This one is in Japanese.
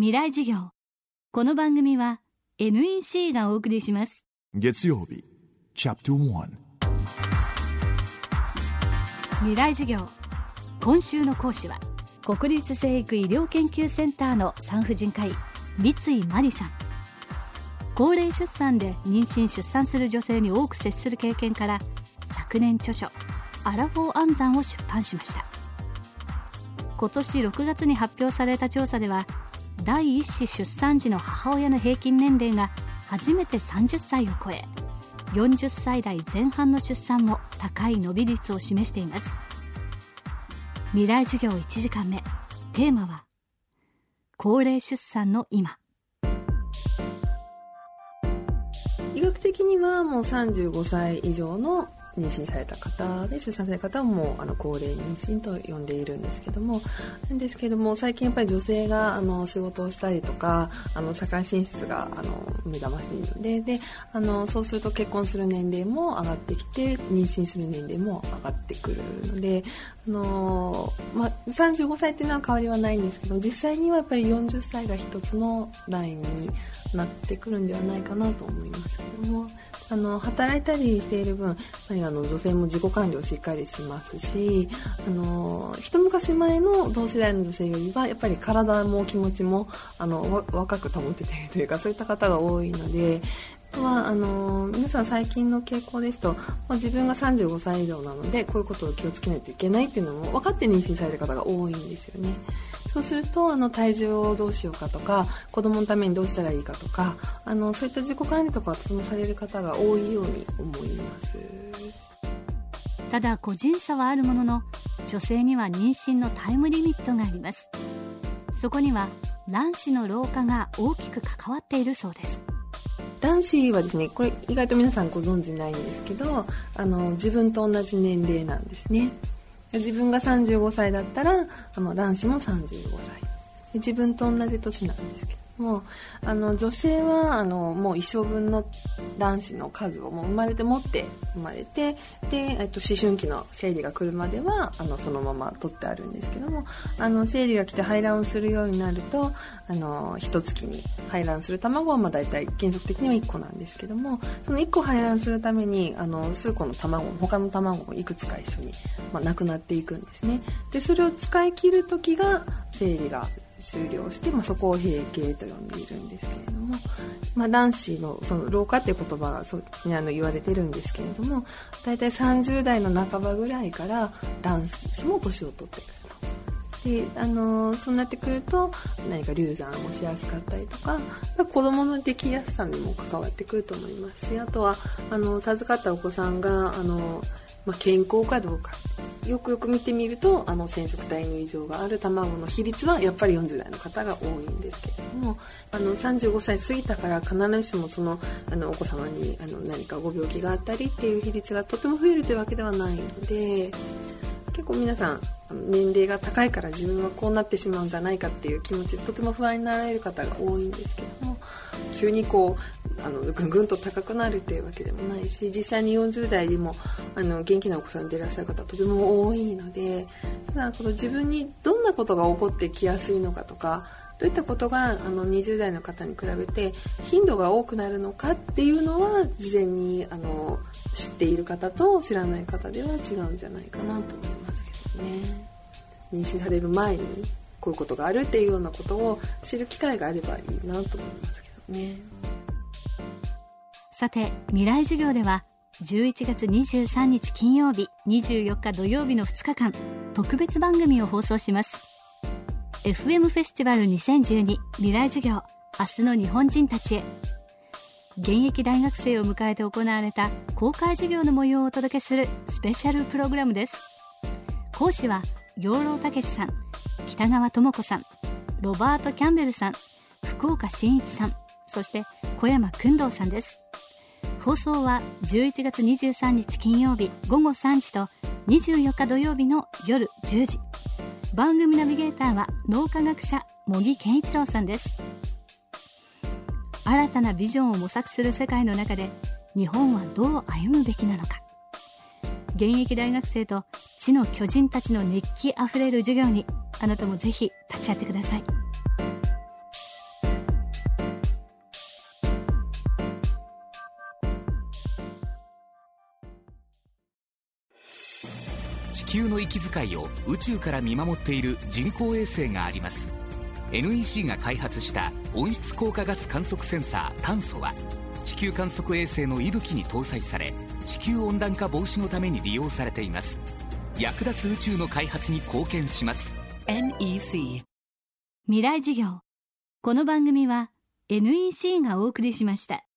未来授業。この番組は NEC がお送りします。月曜日チャプター未来授業。今週の講師は国立成育医療研究センターの産婦人科医三井真理さん。高齢出産で妊娠出産する女性に多く接する経験から昨年著書「アラフォー安産」を出版しました。今年6月に発表された調査では第一子出産時の母親の平均年齢が初めて30歳を超え40歳代前半の出産も高い伸び率を示しています。未来授業1時間目テーマは高齢出産の今。医学的にはもう35歳以上の妊娠された方で出産された方もあの高齢妊娠と呼んでいるんですけどもなんですけども最近やっぱり女性があの仕事をしたりとかあの社会進出があの目覚ましいのでであのそうすると結婚する年齢も上がってきて妊娠する年齢も上がってくるのであの、まあ、35歳っていうのは変わりはないんですけど実際にはやっぱり40歳が一つのラインになってくるんではないかなと思いますけどもあの働いたりしている分やっぱりあの女性も自己管理をしっかりしますしあの一昔前の同世代の女性よりはやっぱり体も気持ちもあの若く保てているというかそういった方が多いのではあの皆さん最近の傾向ですと、まあ、自分が35歳以上なのでこういうことを気をつけないといけないっていうのも分かって妊娠される方が多いんですよね。そうするとあの体重をどうしようかとか子供のためにどうしたらいいかとかあのそういった自己管理とかを整される方が多いように思います。ただ個人差はあるものの女性には妊娠のタイムリミットがあります。そこには卵子の老化が大きく関わっているそうです。卵子はですねこれ意外と皆さんご存知ないんですけどあの自分と同じ年齢なんですね自分が35歳だったらあの卵子も35歳。自分と同じ年なんですけど。もうあの女性はあのもう一生分の卵子の数をもう生まれて持って生まれてで、えっと、思春期の生理が来るまではあのそのまま取ってあるんですけどもあの生理が来て排卵をするようになるとあの一月に排卵する卵はまあ大体原則的には1個なんですけどもその1個排卵するためにあの数個の卵他の卵もいくつか一緒に、まあ、なくなっていくんですね。でそれを使い切る時が生理が終了して、まあ、そこを閉経と呼んでいるんですけれども、まあ、卵子のその老化っていう言葉がそうにあの言われてるんですけれども大体30代の半ばぐらいから卵子も年を取ってくると。であのそうなってくると何か流産をしやすかったりとか子供のできやすさにも関わってくると思いますしあとはあの授かったお子さんがあの、まあ、健康かどうかよくよく見てみるとあの染色体の異常がある卵の比率はやっぱり40代の方が多いんですけれどもあの35歳過ぎたから必ずしもそのあのお子様にあの何かご病気があったりっていう比率がとても増えるというわけではないので結構皆さん年齢が高いから自分はこうなってしまうんじゃないかっていう気持ちでとても不安になられる方が多いんですけども急にこうあのぐんぐんと高くなるっていうわけでもないし実際に40代でもあの元気なお子さんでいらっしゃる方とても多いのでただこの自分にどんなことが起こってきやすいのかとかどういったことがあの20代の方に比べて頻度が多くなるのかっていうのは事前にあの知っている方と知らない方では違うんじゃないかなと思いますけどね。妊娠される前にこういうことがあるっていうようなことを知る機会があればいいなと思いますけどねさて未来授業では11月23日金曜日24日土曜日の2日間特別番組を放送します。FM フェスティバル2012未来授業明日の日本人たちへ。現役大学生を迎えて行われた公開授業の模様をお届けするスペシャルプログラムです。講師は養老孟さん北川智子さんロバート・キャンベルさん福岡伸一さんそして小山君堂さんです。放送は11月23日金曜日午後3時と24日土曜日の夜10時。番組ナビゲーターは脳科学者茂木健一郎さんです。新たなビジョンを模索する世界の中で日本はどう歩むべきなのか。現役大学生と地の巨人たちの熱気あふれる授業にあなたもぜひ立ち会ってください。地球の息遣いを宇宙から見守っている人工衛星があります。NEC が開発した温室効果ガス観測センサー炭素は地球観測衛星の息吹に搭載され地球温暖化防止のために利用されています。役立つ宇宙の開発に貢献します。NEC 未来授業。この番組は NEC がお送りしました。